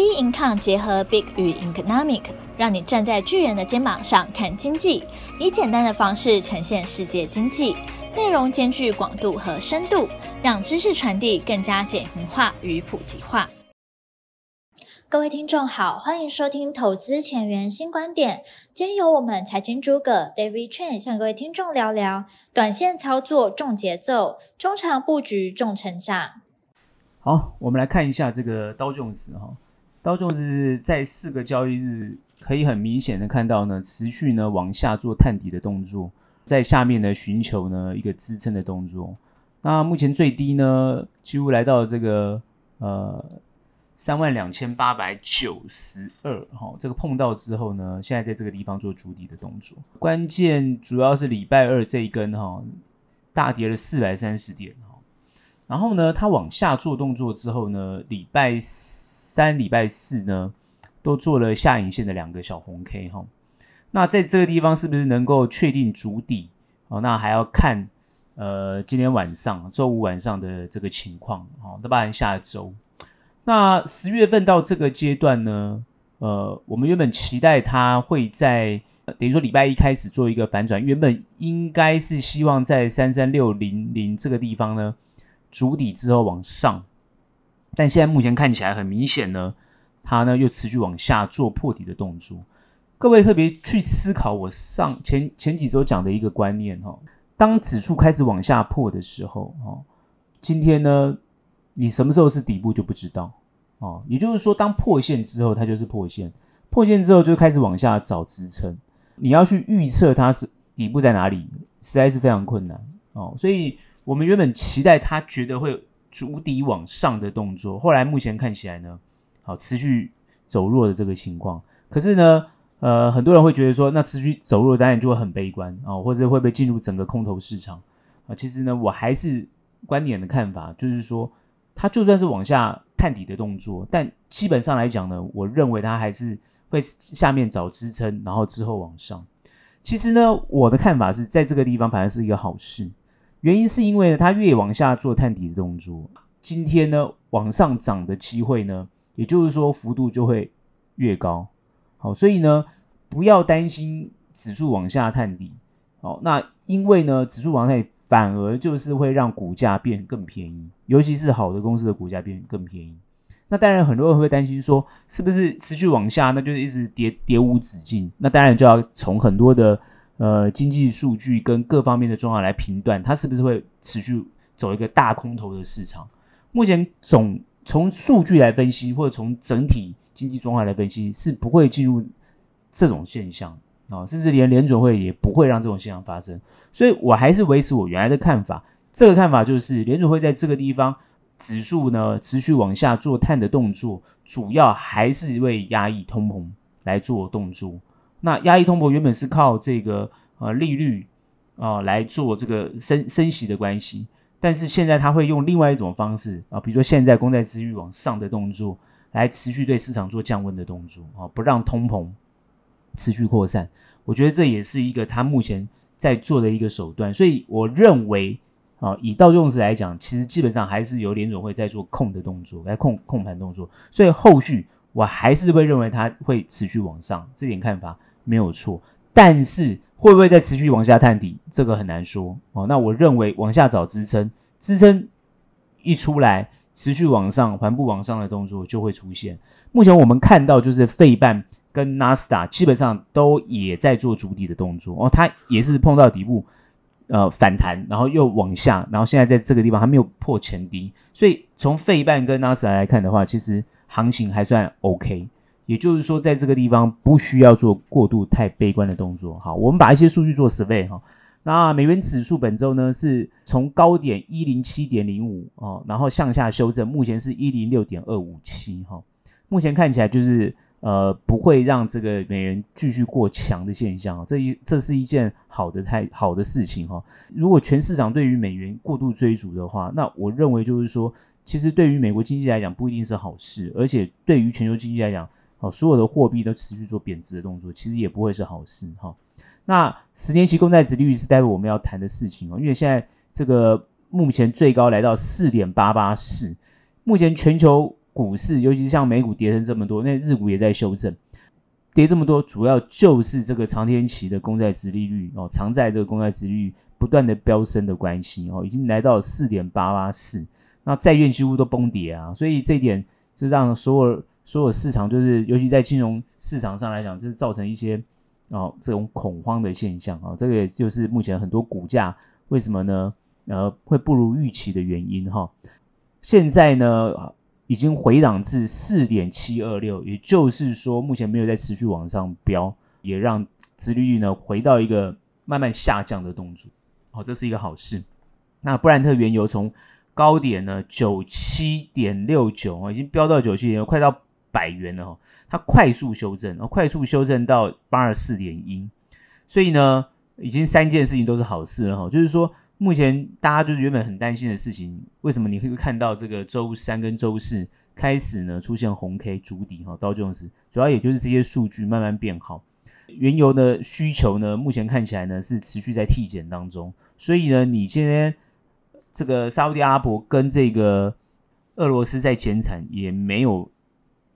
B Income 结合 Big 与 Economic，让你站在巨人的肩膀上看经济，以简单的方式呈现世界经济，内容兼具广度和深度，让知识传递更加简明化与普及化。各位听众好，欢迎收听投资前沿新观点。今天由我们财经诸葛 David Chen 向各位听众聊聊短线操作重节奏，中长布局重成长。好，我们来看一下这个刀琼斯哈。道琼斯在四个交易日可以很明显的看到呢，持续呢往下做探底的动作，在下面呢寻求呢一个支撑的动作。那目前最低呢几乎来到这个呃三万两千八百九十二哈，这个碰到之后呢，现在在这个地方做筑底的动作。关键主要是礼拜二这一根哈大跌了四百三十点哈，然后呢它往下做动作之后呢，礼拜四。三礼拜四呢，都做了下影线的两个小红 K 哈，那在这个地方是不是能够确定筑底？哦，那还要看呃今天晚上周五晚上的这个情况哦，那不然下周。那十月份到这个阶段呢，呃，我们原本期待它会在等于说礼拜一开始做一个反转，原本应该是希望在三三六零零这个地方呢主底之后往上。但现在目前看起来很明显呢，它呢又持续往下做破底的动作。各位特别去思考我上前前几周讲的一个观念哈，当指数开始往下破的时候哈，今天呢你什么时候是底部就不知道哦。也就是说，当破线之后，它就是破线，破线之后就开始往下找支撑。你要去预测它是底部在哪里，实在是非常困难哦。所以我们原本期待它觉得会。筑底往上的动作，后来目前看起来呢，好持续走弱的这个情况。可是呢，呃，很多人会觉得说，那持续走弱当然就会很悲观啊，或者会不会进入整个空头市场啊？其实呢，我还是观点的看法，就是说，它就算是往下探底的动作，但基本上来讲呢，我认为它还是会下面找支撑，然后之后往上。其实呢，我的看法是在这个地方反而是一个好事。原因是因为，它越往下做探底的动作，今天呢往上涨的机会呢，也就是说幅度就会越高。好，所以呢不要担心指数往下探底。好，那因为呢指数往下反而就是会让股价变更便宜，尤其是好的公司的股价变更便宜。那当然很多人会担心说，是不是持续往下，那就是一直跌跌无止境？那当然就要从很多的。呃，经济数据跟各方面的状况来评断，它是不是会持续走一个大空头的市场？目前总从数据来分析，或者从整体经济状况来分析，是不会进入这种现象啊，甚至连联准会也不会让这种现象发生。所以我还是维持我原来的看法，这个看法就是联准会在这个地方指数呢持续往下做探的动作，主要还是为压抑通膨来做动作。那压抑通膨原本是靠这个呃利率啊、来做这个升升息的关系，但是现在它会用另外一种方式啊、比如说现在公债殖利率往上的动作，来持续对市场做降温的动作啊、不让通膨持续扩散。我觉得这也是一个他目前在做的一个手段，所以我认为啊、以道琼斯来讲，其实基本上还是由联准会在做控的动作，来控控盘动作，所以后续我还是会认为它会持续往上，这点看法。没有错，但是会不会再持续往下探底，这个很难说哦。那我认为往下找支撑，支撑一出来，持续往上缓步往上的动作就会出现。目前我们看到就是费半跟纳斯达基本上都也在做筑底的动作哦，它也是碰到底部呃反弹，然后又往下，然后现在在这个地方还没有破前低，所以从费半跟纳斯达来看的话，其实行情还算 OK。也就是说，在这个地方不需要做过度太悲观的动作。好，我们把一些数据做 survey 哈。那美元指数本周呢是从高点一零七点零五啊，然后向下修正，目前是一零六点二五七哈。目前看起来就是呃不会让这个美元继续过强的现象，这一这是一件好的太好的事情哈。如果全市场对于美元过度追逐的话，那我认为就是说，其实对于美国经济来讲不一定是好事，而且对于全球经济来讲。好，所有的货币都持续做贬值的动作，其实也不会是好事哈。那十年期公债殖利率是待会我们要谈的事情哦，因为现在这个目前最高来到四点八八四，目前全球股市，尤其是像美股跌成这么多，那日股也在修正，跌这么多，主要就是这个长天期的公债殖利率哦，长债这个公债殖利率不断的飙升的关系哦，已经来到四点八八四，那债券几乎都崩跌啊，所以这一点就让所有所有市场，就是尤其在金融市场上来讲，就是造成一些哦这种恐慌的现象啊，这个也就是目前很多股价为什么呢？呃，会不如预期的原因哈。现在呢，已经回档至四点七二六，也就是说，目前没有在持续往上飙，也让殖利率呢回到一个慢慢下降的动作。好，这是一个好事。那布兰特原油从高点呢九七点六九啊，已经飙到九七点，快到百元了哈。它快速修正，快速修正到八十四点一，所以呢，已经三件事情都是好事了哈。就是说。目前大家就是原本很担心的事情，为什么你会看到这个周三跟周四开始呢出现红 K 主底哈？道琼斯主要也就是这些数据慢慢变好，原油的需求呢目前看起来呢是持续在递减当中，所以呢你今天这个沙乌地阿拉伯跟这个俄罗斯在减产也没有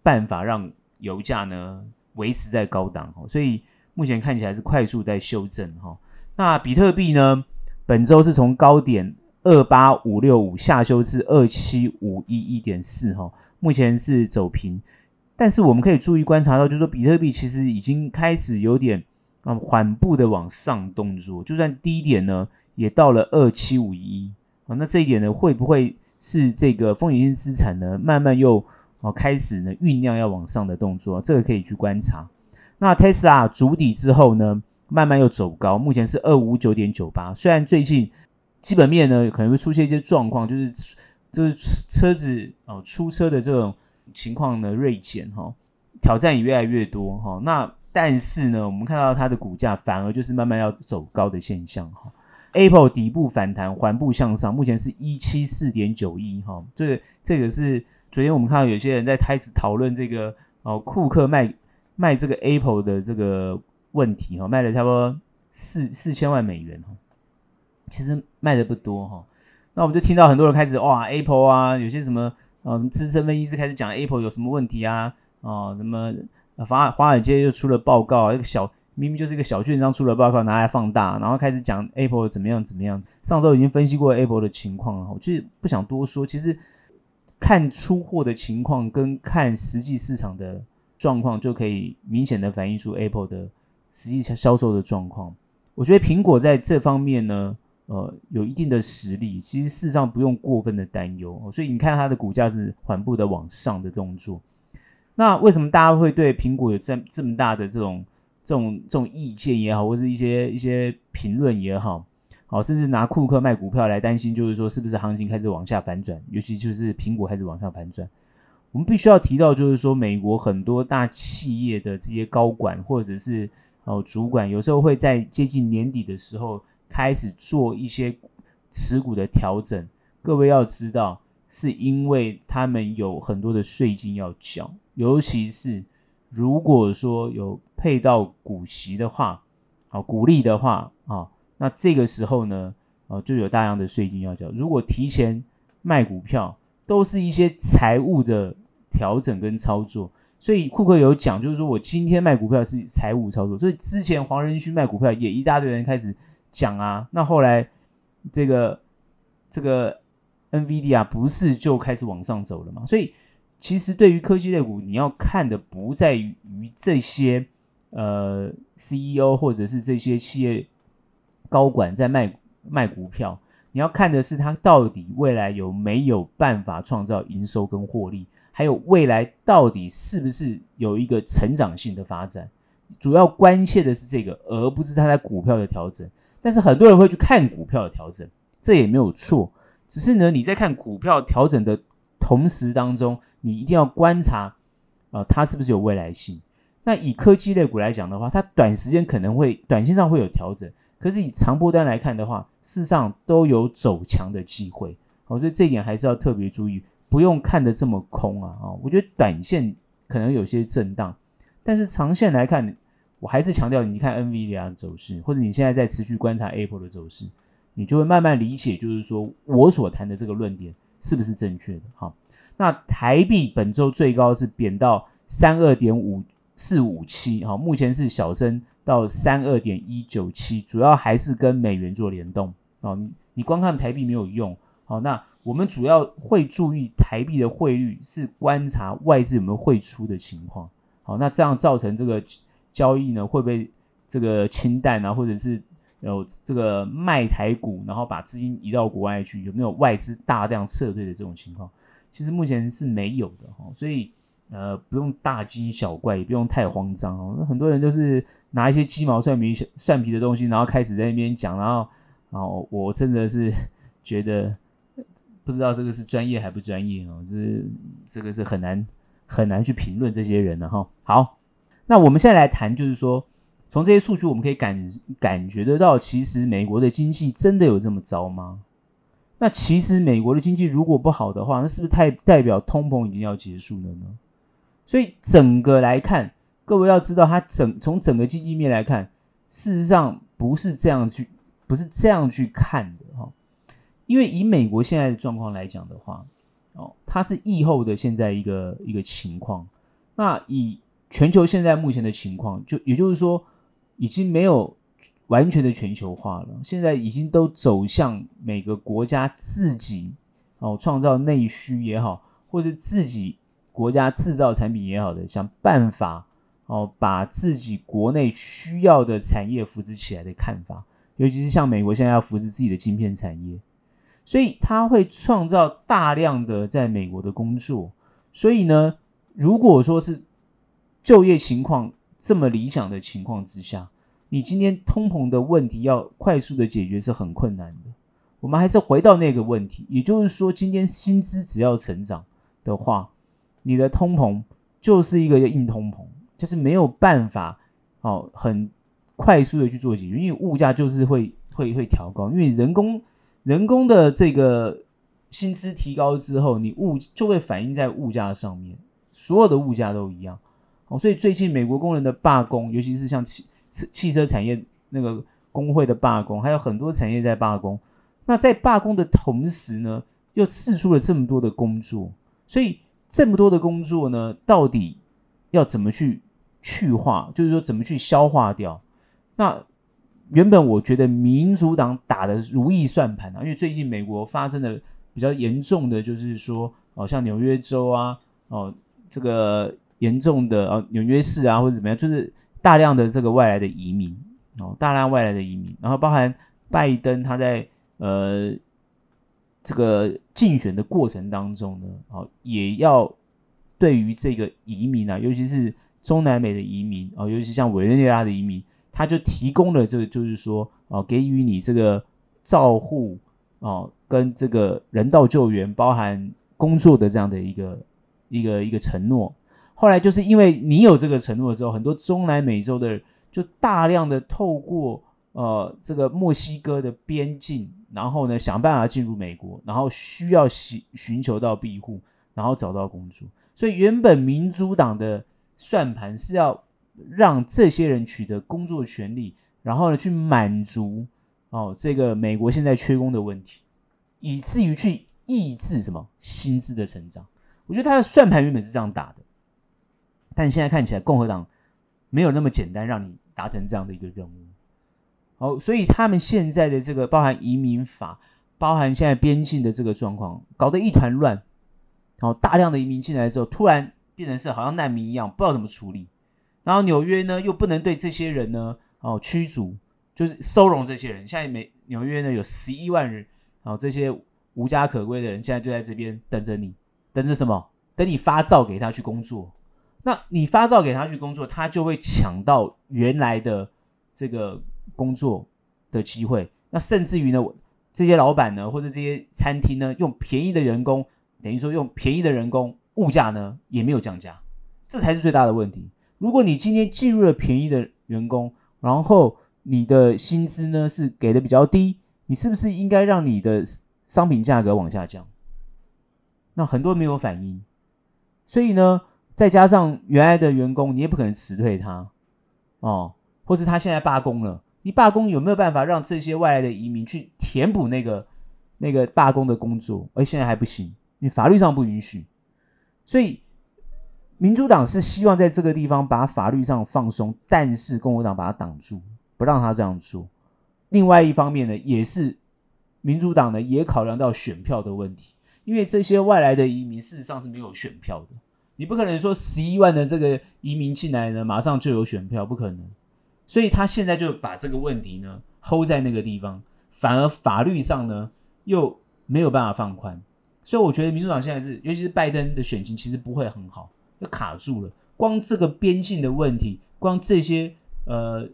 办法让油价呢维持在高档哈，所以目前看起来是快速在修正哈。那比特币呢？本周是从高点二八五六五下修至二七五一一点四哈，目前是走平，但是我们可以注意观察到，就是说比特币其实已经开始有点啊缓步的往上动作，就算低点呢也到了二七五一啊，那这一点呢会不会是这个风险性资产呢慢慢又哦开始呢酝酿要往上的动作？这个可以去观察。那 Tesla 筑底之后呢？慢慢又走高，目前是二五九点九八。虽然最近基本面呢可能会出现一些状况，就是就是车子哦出车的这种情况呢锐减哈，挑战也越来越多哈。那但是呢，我们看到它的股价反而就是慢慢要走高的现象哈。Apple 底部反弹，缓步向上，目前是一七四点九一哈。这个这个是昨天我们看到有些人在开始讨论这个哦，库克卖卖这个 Apple 的这个。问题哈，卖了差不多四四千万美元哈，其实卖的不多哈。那我们就听到很多人开始哇，Apple 啊，有些什么啊，什么资深分析师开始讲 Apple 有什么问题啊，哦，什么华华尔街又出了报告，一个小明明就是一个小券商出了报告拿来放大，然后开始讲 Apple 怎么样怎么样。上周已经分析过 Apple 的情况了，我就不想多说。其实看出货的情况跟看实际市场的状况，就可以明显的反映出 Apple 的。实际销售的状况，我觉得苹果在这方面呢，呃，有一定的实力。其实事实上不用过分的担忧，所以你看它的股价是缓步的往上的动作。那为什么大家会对苹果有这这么大的这种这种这种意见也好，或是一些一些评论也好，好，甚至拿库克卖股票来担心，就是说是不是行情开始往下反转，尤其就是苹果开始往下反转。我们必须要提到，就是说美国很多大企业的这些高管或者是哦，主管有时候会在接近年底的时候开始做一些持股的调整。各位要知道，是因为他们有很多的税金要缴，尤其是如果说有配到股息的话，啊，股利的话啊，那这个时候呢，呃，就有大量的税金要交。如果提前卖股票，都是一些财务的调整跟操作。所以库克有讲，就是说我今天卖股票是财务操作。所以之前黄仁勋卖股票也一大堆人开始讲啊，那后来这个这个 NVIDIA 不是就开始往上走了嘛？所以其实对于科技类股，你要看的不在于这些呃 CEO 或者是这些企业高管在卖卖股票，你要看的是他到底未来有没有办法创造营收跟获利。还有未来到底是不是有一个成长性的发展？主要关切的是这个，而不是他在股票的调整。但是很多人会去看股票的调整，这也没有错。只是呢，你在看股票调整的同时当中，你一定要观察啊、呃，它是不是有未来性。那以科技类股来讲的话，它短时间可能会短线上会有调整，可是以长波段来看的话，事实上都有走强的机会。好，所以这一点还是要特别注意。不用看得这么空啊啊！我觉得短线可能有些震荡，但是长线来看，我还是强调，你看 NVIDIA 的走势，或者你现在在持续观察 Apple 的走势，你就会慢慢理解，就是说我所谈的这个论点是不是正确的。好，那台币本周最高是贬到三二点五四五七，哈，目前是小升到三二点一九七，主要还是跟美元做联动。哦，你你光看台币没有用。好，那我们主要会注意台币的汇率，是观察外资有没有汇出的情况。好，那这样造成这个交易呢，会不会这个清淡啊，或者是有这个卖台股，然后把资金移到国外去，有没有外资大量撤退的这种情况？其实目前是没有的哈，所以呃不用大惊小怪，也不用太慌张哦。那很多人就是拿一些鸡毛蒜皮蒜皮的东西，然后开始在那边讲，然后然后我真的是 觉得不知道这个是专业还不专业哦，这是这个是很难。很难去评论这些人了哈。好，那我们现在来谈，就是说，从这些数据我们可以感感觉得到，其实美国的经济真的有这么糟吗？那其实美国的经济如果不好的话，那是不是太代表通膨已经要结束了呢？所以整个来看，各位要知道，它整从整个经济面来看，事实上不是这样去，不是这样去看的哈。因为以美国现在的状况来讲的话。哦，它是疫后的现在一个一个情况。那以全球现在目前的情况，就也就是说，已经没有完全的全球化了。现在已经都走向每个国家自己哦创造内需也好，或是自己国家制造产品也好的，想办法哦把自己国内需要的产业扶持起来的看法。尤其是像美国现在要扶持自己的晶片产业。所以他会创造大量的在美国的工作，所以呢，如果说是就业情况这么理想的情况之下，你今天通膨的问题要快速的解决是很困难的。我们还是回到那个问题，也就是说，今天薪资只要成长的话，你的通膨就是一个硬通膨，就是没有办法哦很快速的去做解决，因为物价就是会会会调高，因为人工。人工的这个薪资提高之后，你物就会反映在物价上面，所有的物价都一样。哦，所以最近美国工人的罢工，尤其是像汽汽车产业那个工会的罢工，还有很多产业在罢工。那在罢工的同时呢，又试出了这么多的工作，所以这么多的工作呢，到底要怎么去去化？就是说怎么去消化掉？那？原本我觉得民主党打的如意算盘啊，因为最近美国发生的比较严重的就是说，哦，像纽约州啊，哦，这个严重的哦，纽约市啊，或者怎么样，就是大量的这个外来的移民，哦，大量外来的移民，然后包含拜登他在呃这个竞选的过程当中呢，哦，也要对于这个移民啊，尤其是中南美的移民啊，尤其像委内瑞拉的移民。他就提供了这个，就是说，哦，给予你这个照护哦，跟这个人道救援，包含工作的这样的一个一个一个承诺。后来就是因为你有这个承诺之后，很多中南美洲的人就大量的透过呃这个墨西哥的边境，然后呢想办法进入美国，然后需要寻寻求到庇护，然后找到工作。所以原本民主党的算盘是要。让这些人取得工作权利，然后呢，去满足哦这个美国现在缺工的问题，以至于去抑制什么薪资的成长。我觉得他的算盘原本是这样打的，但现在看起来共和党没有那么简单让你达成这样的一个任务。哦，所以他们现在的这个包含移民法，包含现在边境的这个状况，搞得一团乱。然后大量的移民进来之后，突然变成是好像难民一样，不知道怎么处理。然后纽约呢，又不能对这些人呢，哦驱逐，就是收容这些人。现在美纽约呢有十一万人，哦这些无家可归的人，现在就在这边等着你，等着什么？等你发照给他去工作。那你发照给他去工作，他就会抢到原来的这个工作的机会。那甚至于呢，这些老板呢，或者这些餐厅呢，用便宜的人工，等于说用便宜的人工，物价呢也没有降价，这才是最大的问题。如果你今天进入了便宜的员工，然后你的薪资呢是给的比较低，你是不是应该让你的商品价格往下降？那很多没有反应，所以呢，再加上原来的员工，你也不可能辞退他哦，或是他现在罢工了，你罢工有没有办法让这些外来的移民去填补那个那个罢工的工作？而现在还不行，你法律上不允许所以民主党是希望在这个地方把法律上放松，但是共和党把它挡住，不让他这样做。另外一方面呢，也是民主党呢也考量到选票的问题，因为这些外来的移民事实上是没有选票的，你不可能说十一万的这个移民进来呢，马上就有选票，不可能。所以他现在就把这个问题呢 hold 在那个地方，反而法律上呢又没有办法放宽。所以我觉得民主党现在是，尤其是拜登的选情其实不会很好，就卡住了。光这个边境的问题，光这些呃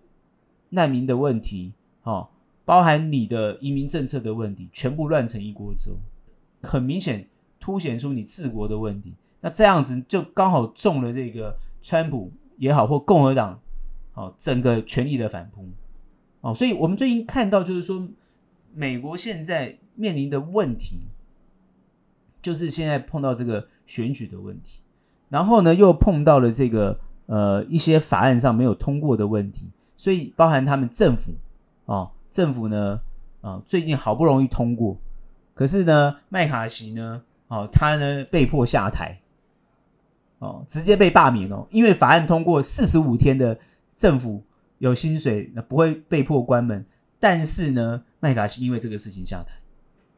难民的问题，哦，包含你的移民政策的问题，全部乱成一锅粥，很明显凸显出你治国的问题。那这样子就刚好中了这个川普也好，或共和党，哦，整个权力的反扑，哦，所以我们最近看到就是说，美国现在面临的问题。就是现在碰到这个选举的问题，然后呢，又碰到了这个呃一些法案上没有通过的问题，所以包含他们政府、哦，政府呢啊、最近好不容易通过，可是呢麦卡锡呢哦他呢被迫下台，哦直接被罢免哦，因为法案通过四十五天的政府有薪水，那不会被迫关门，但是呢麦卡锡因为这个事情下台。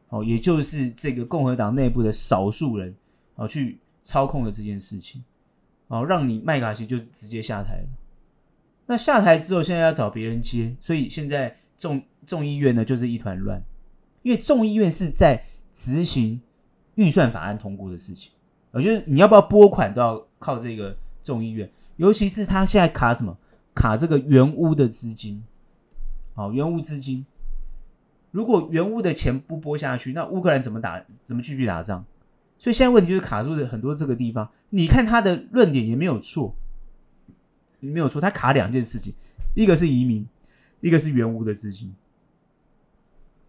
哦，也就是这个共和党内部的少数人哦，去操控了这件事情，哦，让你麦卡锡就直接下台了。那下台之后，现在要找别人接，所以现在众众议院呢就是一团乱，因为众议院是在执行预算法案通过的事情，我觉得你要不要拨款都要靠这个众议院，尤其是他现在卡什么？卡这个援乌的资金，好，援乌资金。如果援乌的钱不拨下去，那乌克兰怎么打？怎么继续打仗？所以现在问题就是卡住的很多这个地方。你看他的论点也没有错，没有错，他卡两件事情，一个是移民，一个是援乌的资金，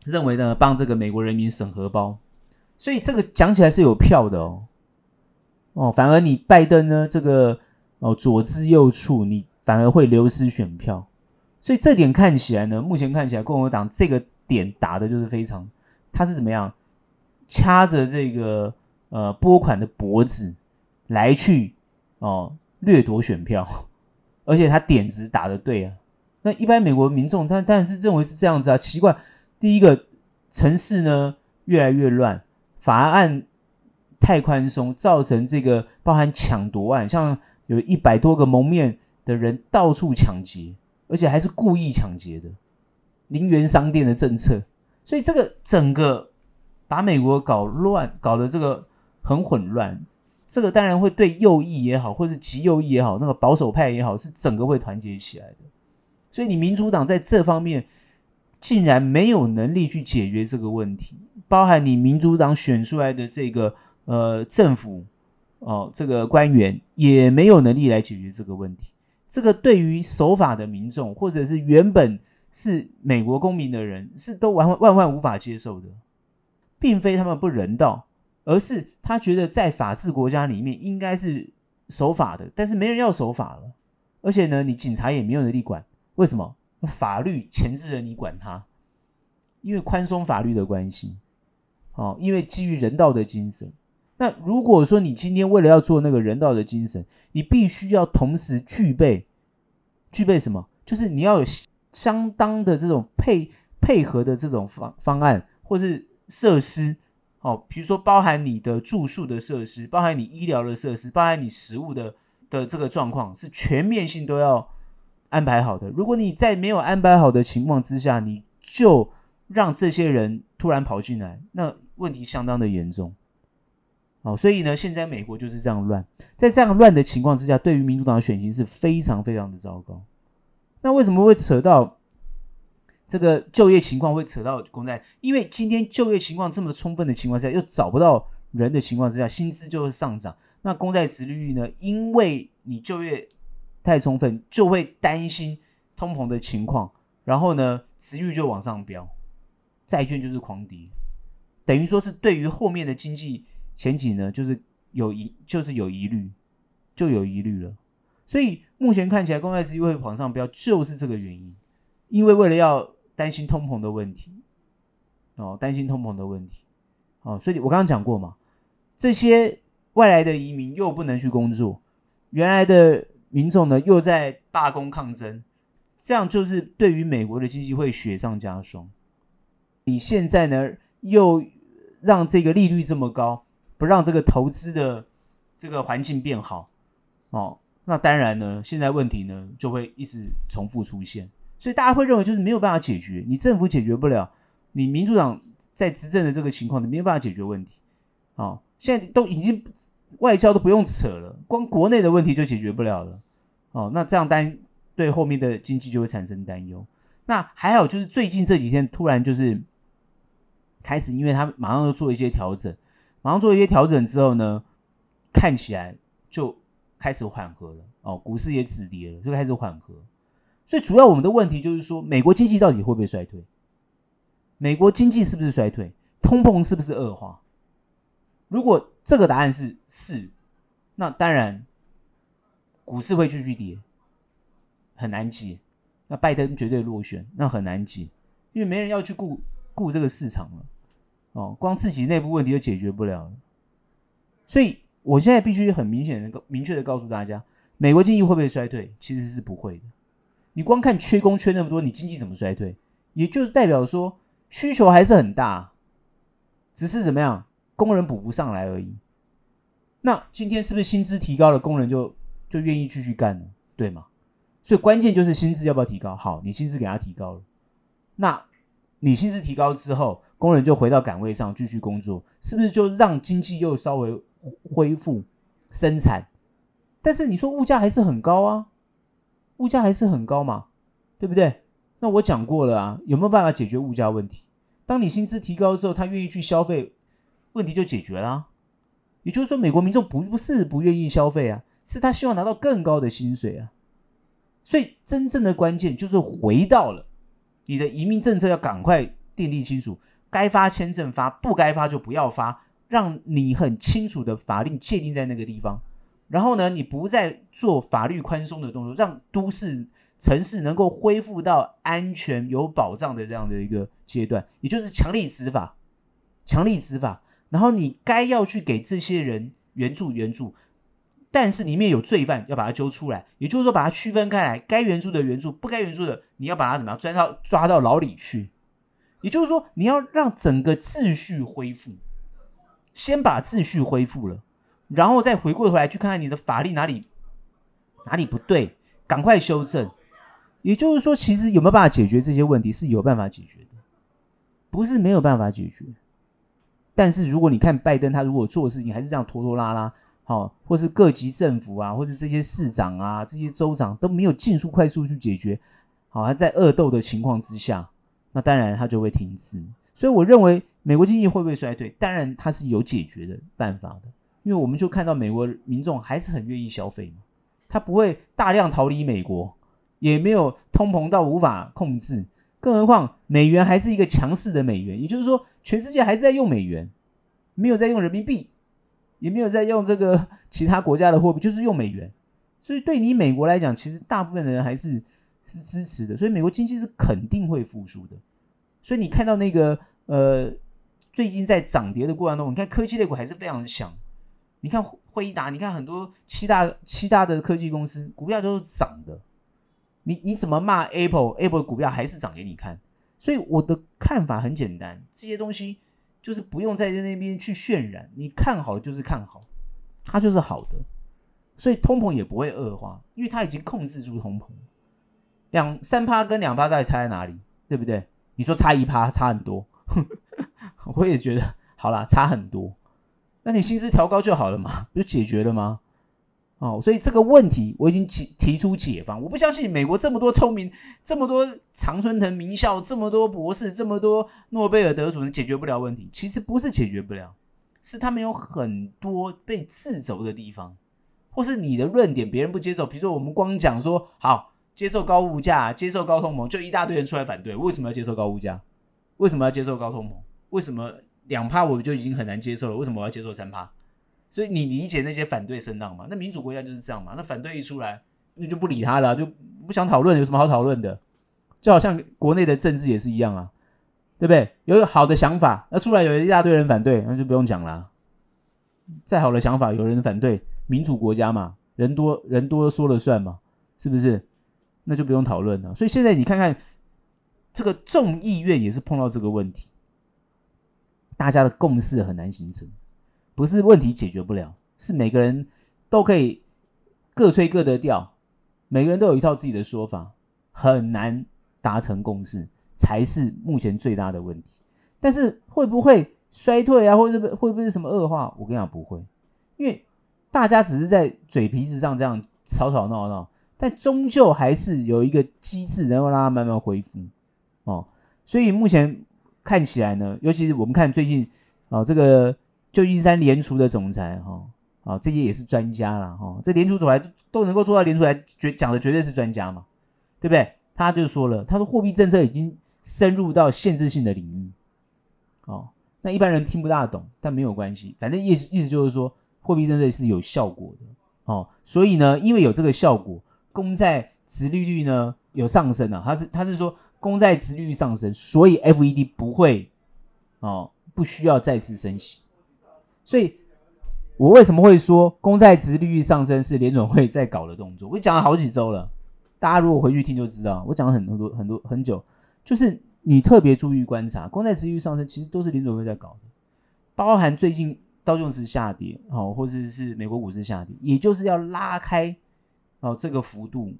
认为呢帮这个美国人民省荷包，所以这个讲起来是有票的哦。哦，反而你拜登呢这个哦左支右绌，你反而会流失选票。所以这点看起来呢，目前看起来共和党这个。点打的就是非常，他是怎么样掐着这个呃拨款的脖子来去哦掠夺选票，而且他点子打得对啊。那一般美国民众他当然是认为是这样子啊，奇怪，第一个城市呢越来越乱，法案太宽松，造成这个包含抢夺案，像有一百多个蒙面的人到处抢劫，而且还是故意抢劫的。零元商店的政策，所以这个整个把美国搞乱，搞得这个很混乱。这个当然会对右翼也好，或是极右翼也好，那个保守派也好，是整个会团结起来的。所以你民主党在这方面竟然没有能力去解决这个问题，包含你民主党选出来的这个呃政府哦，这个官员也没有能力来解决这个问题。这个对于守法的民众，或者是原本。是美国公民的人是都万万万无法接受的，并非他们不人道，而是他觉得在法治国家里面应该是守法的，但是没人要守法了，而且呢，你警察也没有能力管，为什么？法律钳制了你管他，因为宽松法律的关系，哦，因为基于人道的精神。那如果说你今天为了要做那个人道的精神，你必须要同时具备具备什么？就是你要有。相当的这种配配合的这种方方案，或是设施，哦，比如说包含你的住宿的设施，包含你医疗的设施，包含你食物的的这个状况，是全面性都要安排好的。如果你在没有安排好的情况之下，你就让这些人突然跑进来，那问题相当的严重。哦，所以呢，现在美国就是这样乱，在这样乱的情况之下，对于民主党的选情是非常非常的糟糕。那为什么会扯到这个就业情况？会扯到公债？因为今天就业情况这么充分的情况下，又找不到人的情况之下，薪资就会上涨。那公债殖率呢？因为你就业太充分，就会担心通膨的情况，然后呢，殖率就往上飙，债券就是狂跌，等于说是对于后面的经济前景呢，就是有疑，就是有疑虑，就有疑虑了。所以目前看起来，公债殖利率会往上飙，就是这个原因。因为为了要担心通膨的问题，哦，担心通膨的问题，哦，所以我刚刚讲过嘛，这些外来的移民又不能去工作，原来的民众呢又在罢工抗争，这样就是对于美国的经济会雪上加霜。你现在呢又让这个利率这么高，让这个投资的这个环境变好，哦，那当然呢，现在问题呢就会一直重复出现，所以大家会认为就是没有办法解决，你政府解决不了，你民主党在执政的这个情况，你没有办法解决问题，哦，现在都已经。外交都不用扯了，光国内的问题就解决不了了。哦，那这样担对后面的经济就会产生担忧。那还好，就是最近这几天突然就是开始，因为他马上就做一些调整，马上做一些调整之后呢，看起来就开始缓和了。哦，股市也止跌了，就开始缓和。所以主要我们的问题就是说，美国经济到底会不会衰退？美国经济是不是衰退？通膨是不是恶化？如果这个答案是是，那当然股市会继续跌，很难解。那拜登绝对落选，那很难解，因为没人要去顾顾这个市场了。哦，光自己内部问题就解决不了。所以我现在必须很明显的、明确的告诉大家，美国经济会不会衰退？其实是不会的。你光看缺工缺那么多，你经济怎么衰退？也就是代表说需求还是很大，只是怎么样？工人补不上来而已。那今天是不是薪资提高了，工人就就愿意继续干了，对吗？所以关键就是薪资要不要提高。好，你薪资给他提高了，那你薪资提高之后，工人就回到岗位上继续工作，是不是就让经济又稍微恢复生产？但是你说物价还是很高啊，物价还是很高嘛，对不对？那我讲过了啊，有没有办法解决物价问题？当你薪资提高之后，他愿意去消费。问题就解决了，也就是说，美国民众不不是不愿意消费啊，是他希望拿到更高的薪水啊。所以真正的关键就是回到了你的移民政策要赶快订立清楚，该发签证发，不该发就不要发，让你很清楚的法令界定在那个地方。然后呢，你不再做法律宽松的动作，让都市城市能够恢复到安全有保障的这样的一个阶段，也就是强力执法，强力执法。然后你该要去给这些人援助援助，但是里面有罪犯要把他揪出来，也就是说把他区分开来，该援助的援助，不该援助的你要把他怎么样抓到抓到牢里去。也就是说你要让整个秩序恢复，先把秩序恢复了，然后再回过头来去看看你的法律哪里哪里不对，赶快修正。也就是说，其实有没有办法解决这些问题是有办法解决的，不是没有办法解决。但是如果你看拜登，他如果做事情还是这样拖拖拉拉，好、或是各级政府啊，或者这些市长啊、这些州长都没有尽速快速去解决，好、哦，还在恶斗的情况之下，那当然他就会停滞。所以我认为美国经济会不会衰退？当然它是有解决的办法的，因为我们就看到美国民众还是很愿意消费嘛，他不会大量逃离美国，也没有通膨到无法控制。更何况，美元还是一个强势的美元，也就是说，全世界还是在用美元，没有在用人民币，也没有在用这个其他国家的货币，就是用美元。所以，对你美国来讲，其实大部分的人还是是支持的。所以，美国经济是肯定会复苏的。所以，你看到那个呃，最近在涨跌的过程中，你看科技类股还是非常强。你看辉达，你看很多七大七大的科技公司股票都是涨的。你你怎么骂 Apple？Apple 股票还是涨给你看，所以我的看法很简单，这些东西就是不用再在那边去渲染，你看好就是看好，它就是好的，所以通膨也不会恶化，因为它已经控制住通膨，两三趴跟两趴到底差在哪里？对不对？你说差一趴差很多，我也觉得好啦，差很多，那你薪资调高就好了嘛，不就解决了吗？哦，所以这个问题我已经提提出解方。我不相信美国这么多聪明、这么多常春藤名校、这么多博士、这么多诺贝尔得主，能解决不了问题。其实不是解决不了，是他们有很多被掣肘的地方，或是你的论点别人不接受。比如说，我们光讲说好接受高物价、接受高通膨，就一大堆人出来反对。为什么要接受高物价？为什么要接受高通膨？为什么两趴我就已经很难接受了？为什么我要接受三趴？所以你理解那些反对声浪吗？那民主国家就是这样嘛。那反对一出来，那就不理他了，就不想讨论，有什么好讨论的？就好像国内的政治也是一样啊，对不对？有好的想法，那出来有一大堆人反对，那就不用讲了。再好的想法有人反对，民主国家嘛，人多人多说了算嘛，是不是？那就不用讨论了。所以现在你看看这个众议院也是碰到这个问题，大家的共识很难形成，不是问题解决不了，是每个人都可以各吹各的调，每个人都有一套自己的说法，很难达成共识，才是目前最大的问题。但是会不会？衰退啊，或者会不会是什么恶化？我跟你讲不会，因为大家只是在嘴皮子上这样吵吵闹闹，但终究还是有一个机制能够让它慢慢恢复哦。所以目前看起来呢，尤其是我们看最近哦，这个旧金山联储的总裁哈啊、这些也是专家啦。哈、哦。这联储总裁都能够做到联储来绝讲的绝对是专家嘛，对不对？他就说了，他说货币政策已经深入到限制性的领域哦。那一般人听不大懂，但没有关系，反正意思意思就是说，货币政策是有效果的哦。所以呢，因为有这个效果，公债殖利率呢有上升啊。他是他是说公债殖利率上升，所以 FED 不会哦，不需要再次升息。所以我为什么会说公债殖利率上升是联准会在搞的动作？我讲了好几周了，大家如果回去听就知道，我讲了很多很多很久，就是。你特别注意观察，公债殖利率上升，其实都是联准会在搞的，包含最近道琼斯下跌，哦，或者是美国股市下跌，也就是要拉开哦这个幅度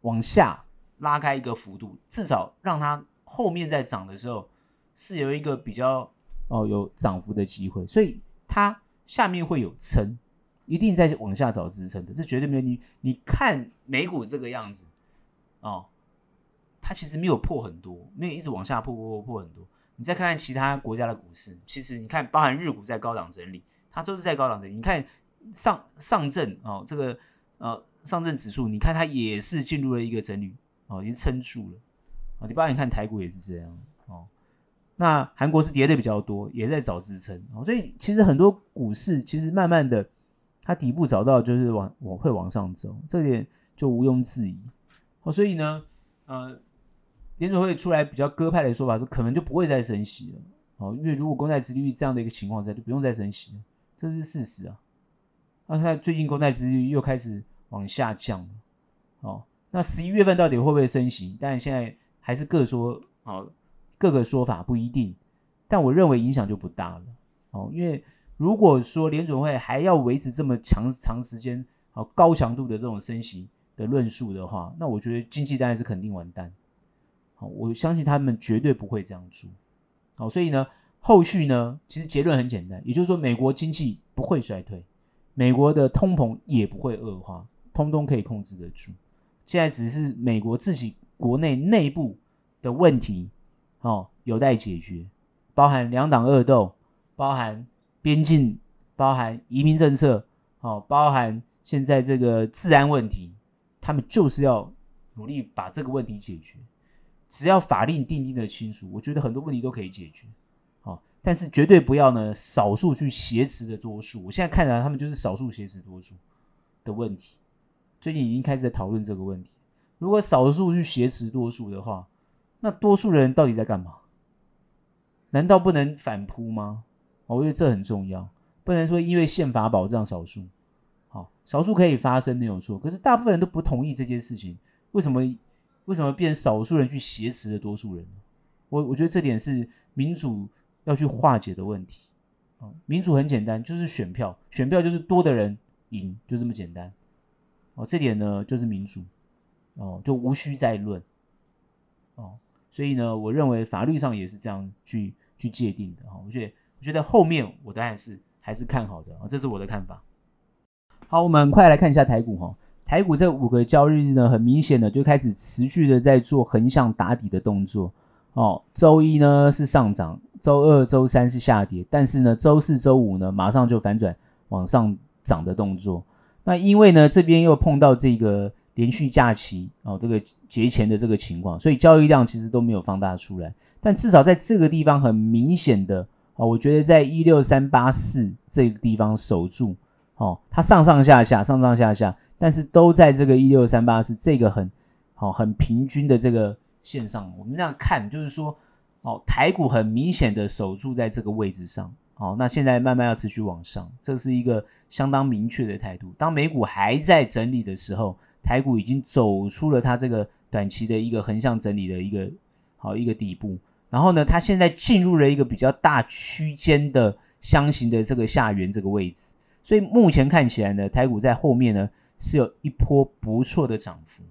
往下拉开一个幅度，至少让它后面在涨的时候是有一个比较哦有涨幅的机会，所以它下面会有撑，一定在往下找支撑的，这绝对没有你你看美股这个样子哦。它其实没有破很多，没有一直往下破破破破很多。你再看看其他国家的股市，其实你看，包含日股在高档整理，它都是在高档整理。你看上上证哦，这个呃上证指数，你看它也是进入了一个整理哦，已经撑住了啊。你包含你看台股也是这样。那韩国是跌的比较多，也在找支撑哦。所以其实很多股市其实慢慢的，它底部找到就是往往会往上走，这点就毋庸置疑哦。所以呢，呃。联准会出来比较鸽派的说法是，可能就不会再升息了，哦，因为如果公债殖利率这样的一个情况下，就不用再升息了，这是事实啊。那现在最近公债殖利率又开始往下降了，哦，那十一月份到底会不会升息？但现在还是各说好，哦，各个说法不一定，但我认为影响就不大了，哦，因为如果说联准会还要维持这么长长时间、好高强度的这种升息的论述的话，那我觉得经济当然是肯定完蛋。好我相信他们绝对不会这样做，好，所以呢，后续呢，其实结论很简单，也就是说，美国经济不会衰退，美国的通膨也不会恶化，通通可以控制得住。现在只是美国自己国内内部的问题，哦，有待解决，包含两党恶斗，包含边境，包含移民政策，哦，包含现在这个治安问题，他们就是要努力把这个问题解决。只要法令订定的清楚，我觉得很多问题都可以解决。好，但是绝对不要呢，少数去挟持的多数。我现在看来，他们就是少数挟持多数的问题。最近已经开始在讨论这个问题。如果少数去挟持多数的话，那多数人到底在干嘛？难道不能反扑吗？我觉得这很重要，不能说因为宪法保障少数，好，少数可以发生没有错，可是大部分人都不同意这件事情，为什么？为什么变少数人去挟持了多数人？我我觉得这点是民主要去化解的问题。民主很简单，就是选票，选票就是多的人赢，就这么简单。哦，这点呢就是民主，哦，就无需再论。哦，所以呢，我认为法律上也是这样去去界定的。哈，我觉得我觉得后面我当然是还是看好的啊，这是我的看法。好，我们快来看一下台股哈。台股这五个交易日呢，很明显的就开始持续的在做横向打底的动作。哦，周一呢是上涨，周二、周三是下跌，但是呢，周四、周五呢马上就反转往上涨的动作。那因为呢这边又碰到这个连续假期哦，这个节前的这个情况，所以交易量其实都没有放大出来。但至少在这个地方很明显的哦，我觉得在一六三八四这个地方守住。哦，它上上下下，上上下下，但是都在这个一六三八四这个很好、哦、很平均的这个线上。我们这样看，就是说，哦，台股很明显的守住在这个位置上，好，那现在慢慢要持续往上，这是一个相当明确的态度。当美股还在整理的时候，台股已经走出了它这个短期的一个横向整理的一个好一个底部，然后呢，它现在进入了一个比较大区间的箱型的这个下缘这个位置，所以目前看起来呢，台股在后面呢是有一波不错的涨幅，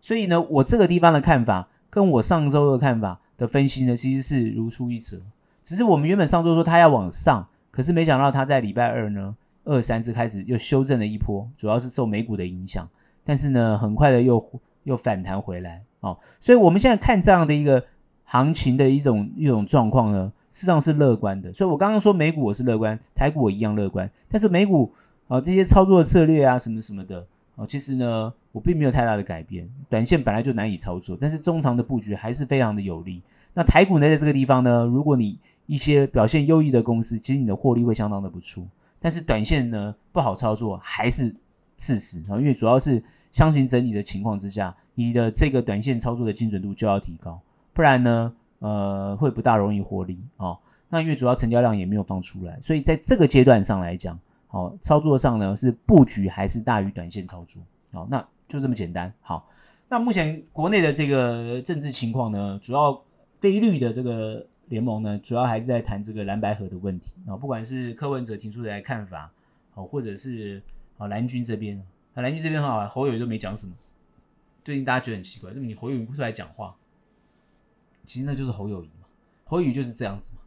所以呢，我这个地方的看法跟我上周的看法的分析呢，其实是如出一辙。只是我们原本上周说它要往上，可是没想到它在礼拜二呢，二三次开始又修正了一波，主要是受美股的影响。但是呢，很快的又又反弹回来哦，所以我们现在看这样的一个行情的一种一种状况呢，事实上是乐观的。所以我刚刚说美股我是乐观，台股我一样乐观。但是美股啊、这些操作策略啊什么什么的哦，其实呢我并没有太大的改变。短线本来就难以操作，但是中长的布局还是非常的有利。那台股呢，在这个地方呢，如果你一些表现优异的公司，其实你的获利会相当的不错。但是短线呢不好操作还是事实啊，因为主要是箱型整理的情况之下，你的这个短线操作的精准度就要提高，不然呢，呃，会不大容易获利哦。那因为主要成交量也没有放出来，所以在这个阶段上来讲，哦，操作上呢是布局还是大于短线操作，哦，那就这么简单。好，那目前国内的这个政治情况呢，主要非绿的这个。联盟呢，主要还是在谈这个蓝白河的问题啊，不管是柯文哲提出的看法，哦，或者是啊蓝军这边，那蓝军这边哈，侯友都没讲什么。最近大家觉得很奇怪，就你侯友不出来讲话，其实那就是侯友谊嘛，侯友宜就是这样子嘛。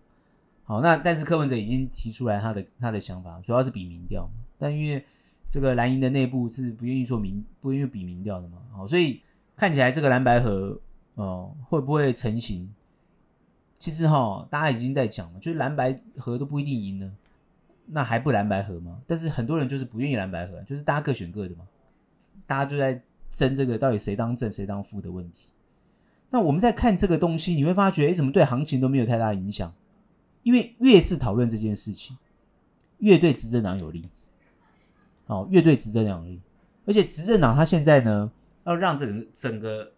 好，那但是柯文哲已经提出来他的他的想法，主要是比民调，但因为这个蓝营的内部是不愿意做民，不愿意比民调的嘛，好，所以看起来这个蓝白合哦会不会成型？其实哈，大家已经在讲了，就是蓝白合都不一定赢呢，那还不蓝白合吗？但是很多人就是不愿意蓝白合，就是大家各选各的嘛，大家就在争这个到底谁当正谁当副的问题。那我们在看这个东西，你会发觉，哎，怎么对行情都没有太大影响？因为越是讨论这件事情，越对执政党有利，哦，越对执政党有利。而且执政党他现在呢，要让整整个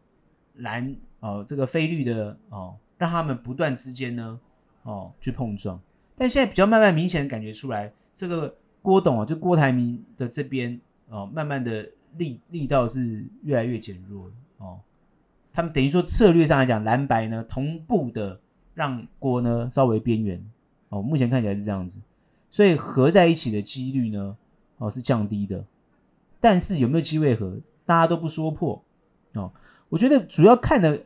蓝哦，这个非绿的哦。让他们不断之间呢，哦，去碰撞。但现在比较慢慢明显的感觉出来，这个郭董啊，就郭台铭的这边哦，慢慢的力力道是越来越减弱了哦。他们等于说策略上来讲，蓝白呢同步的让郭呢稍微边缘哦。目前看起来是这样子，所以合在一起的几率呢，哦是降低的。但是有没有机会合，大家都不说破哦。我觉得主要看的。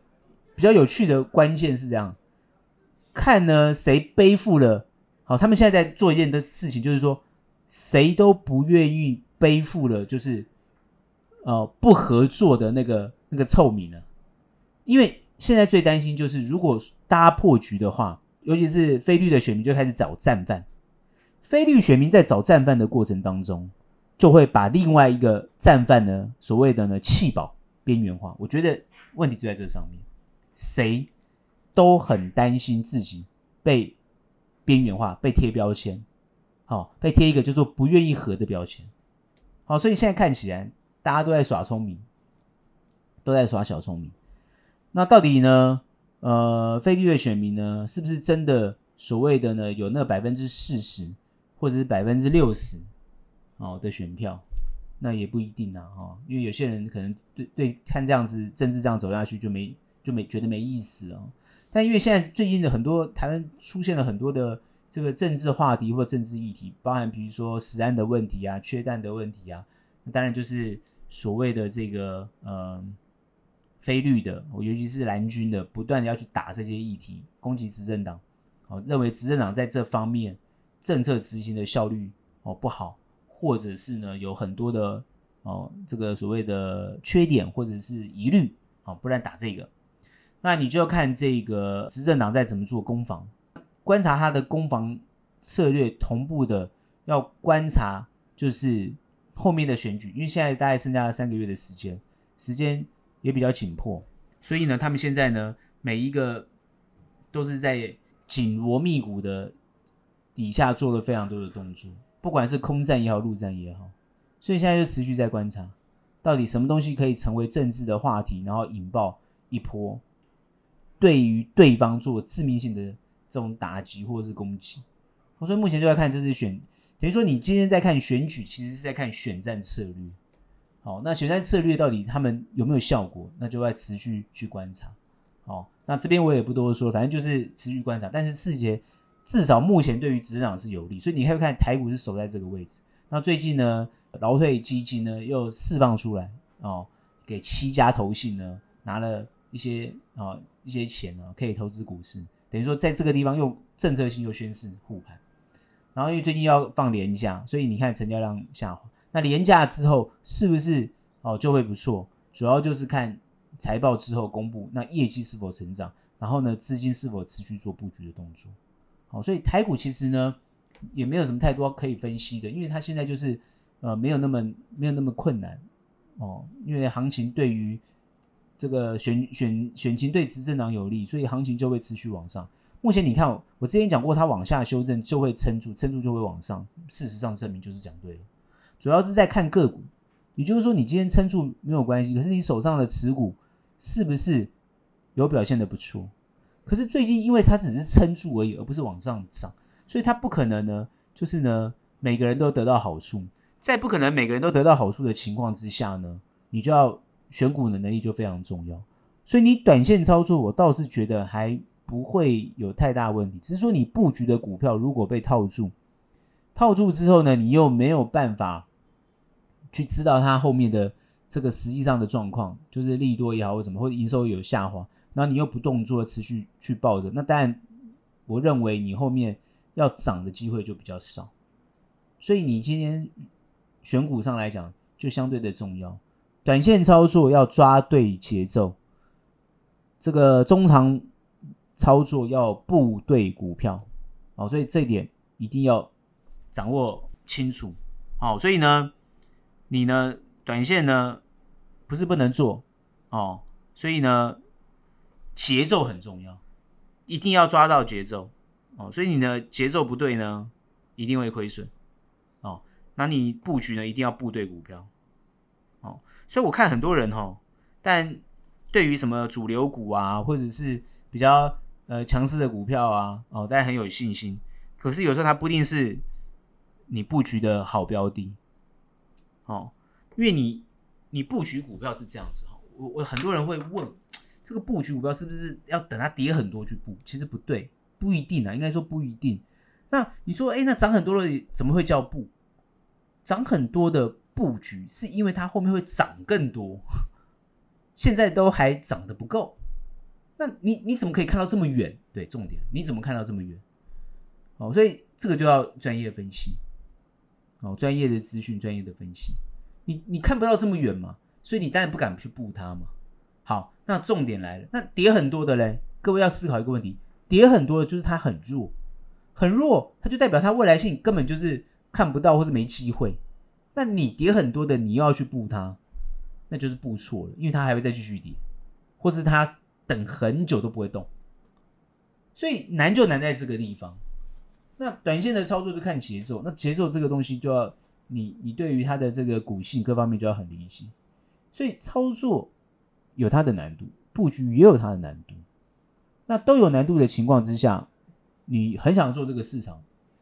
比较有趣的关键是这样，看呢谁背负了，好，他们现在在做一件的事情，就是说谁都不愿意背负了，就是呃不合作的那个那个臭名了。因为现在最担心就是，如果大家破局的话，尤其是非绿的选民就开始找战犯，非绿选民在找战犯的过程当中，就会把另外一个战犯呢，所谓的呢弃保边缘化。我觉得问题就在这上面。谁都很担心自己被边缘化、被贴标签，好、被贴一个叫做不愿意合的标签，好、所以现在看起来大家都在耍聪明，都在耍小聪明。那到底呢？呃，非绿的选民呢，是不是真的所谓的呢有那百分之四十或者是百分之六十哦的选票？那也不一定啊，哈、因为有些人可能对对看这样子政治这样走下去就没。就没觉得没意思哦，但因为现在最近的很多台湾出现了很多的这个政治话题或政治议题，包含比如说食安的问题啊、缺蛋的问题啊，那当然就是所谓的这个呃非绿的，尤其是蓝军的，不断的要去打这些议题，攻击执政党，哦，认为执政党在这方面政策执行的效率哦不好，或者是呢有很多的哦这个所谓的缺点或者是疑虑，哦，不然打这个。那你就要看这个执政党在怎么做攻防，观察他的攻防策略同步的，要观察就是后面的选举，因为现在大概剩下了三个月的时间，时间也比较紧迫，所以呢，他们现在呢每一个都是在紧锣密鼓的底下做了非常多的动作，不管是空战也好，陆战也好，所以现在就持续在观察，到底什么东西可以成为政治的话题，然后引爆一波。对于对方做致命性的这种打击或者是攻击，所以目前就在看这次选，等于说你今天在看选举，其实是在看选战策略。好，那选战策略到底他们有没有效果？那就要持续去观察。好，那这边我也不多说，反正就是持续观察。但是世界至少目前对于执政党是有利，所以你可以看台股是守在这个位置。那最近呢，劳退基金呢又释放出来哦，给七家投信呢拿了一些啊、哦、一些钱呢，可以投资股市。等于说在这个地方用政策性又宣示护盘。然后因为最近要放廉价，所以你看成交量下滑。那廉价之后是不是哦就会不错？主要就是看财报之后公布，那业绩是否成长，然后呢资金是否持续做布局的动作。好，所以台股其实呢也没有什么太多可以分析的，因为它现在就是呃没有那么没有那么困难哦，因为行情对于这个选选选情对执政党有利，所以行情就会持续往上。目前你看我，之前讲过，它往下修正就会撑住，撑住就会往上。事实上证明就是讲对了。主要是在看个股，也就是说，你今天撑住没有关系，可是你手上的持股是不是有表现的不错？可是最近因为它只是撑住而已，而不是往上涨，所以它不可能呢，就是呢每个人都得到好处。在不可能每个人都得到好处的情况之下呢，你就要选股的能力就非常重要。所以你短线操作，我倒是觉得还不会有太大问题，只是说你布局的股票如果被套住，套住之后呢，你又没有办法。去知道它后面的这个实际上的状况，就是利多也好或怎么，或者营收有下滑，然后你又不动作持续去抱着，那当然我认为你后面要涨的机会就比较少。所以你今天选股上来讲就相对的重要，短线操作要抓对节奏，这个中长操作要布对股票，哦，所以这一点一定要掌握清楚，好，所以呢。你呢？短线呢，不是不能做哦，所以呢，节奏很重要，一定要抓到节奏哦。所以你的节奏不对呢，一定会亏损哦。那你布局呢，一定要布对股票哦。所以我看很多人哦，但对于什么主流股啊，或者是比较呃强势的股票啊，哦，大家很有信心。可是有时候它不一定是你布局的好标的。哦，因为你你布局股票是这样子哈，我我很多人会问，这个布局股票是不是要等它跌很多去布？其实不对，不一定啊，应该说不一定。那你说，哎，那涨很多的怎么会叫布？涨很多的布局是因为它后面会涨更多，现在都还涨得不够。那你你怎么可以看到这么远？对，重点，你怎么看到这么远？哦，所以这个就要专业分析。哦，专业的资讯，专业的分析，你你看不到这么远嘛，所以你当然不敢去布它嘛。好，那重点来了，那跌很多的嘞，各位要思考一个问题：跌很多的就是它很弱，很弱，它就代表它未来性根本就是看不到或是没机会。那你跌很多的，你又要去布它，那就是布错了，因为它还会再继续跌，或是它等很久都不会动。所以难就难在这个地方。那短线的操作就看节奏，那节奏这个东西就要你你对于它的这个股性各方面就要很理解，所以操作有它的难度，布局也有它的难度。那都有难度的情况之下，你很想做这个市场，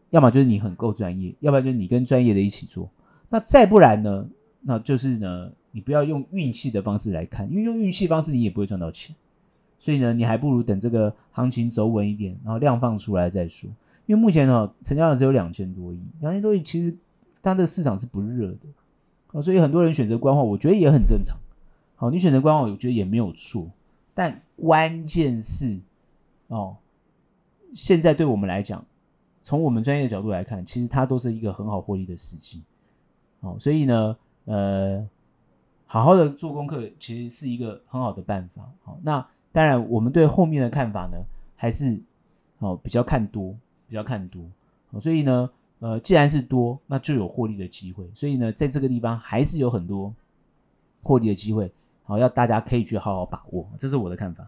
要么就是你很够专业，要不然就是你跟专业的一起做。那再不然呢，那就是呢，你不要用运气的方式来看，因为用运气方式你也不会赚到钱。所以呢，你还不如等这个行情走稳一点，然后量放出来再说。因为目前呢，成交量只有两千多亿，两千多亿其实它这个市场是不热的，哦，所以很多人选择观望，我觉得也很正常。好，你选择观望，我觉得也没有错。但关键是，哦，现在对我们来讲，从我们专业的角度来看，其实它都是一个很好获利的时机。哦，所以呢，呃，好好的做功课，其实是一个很好的办法。好，那当然，我们对后面的看法呢，还是哦比较看多。比较看多，所以呢，呃，既然是多，那就有获利的机会。所以呢，在这个地方还是有很多获利的机会，好，要大家可以去好好把握。这是我的看法。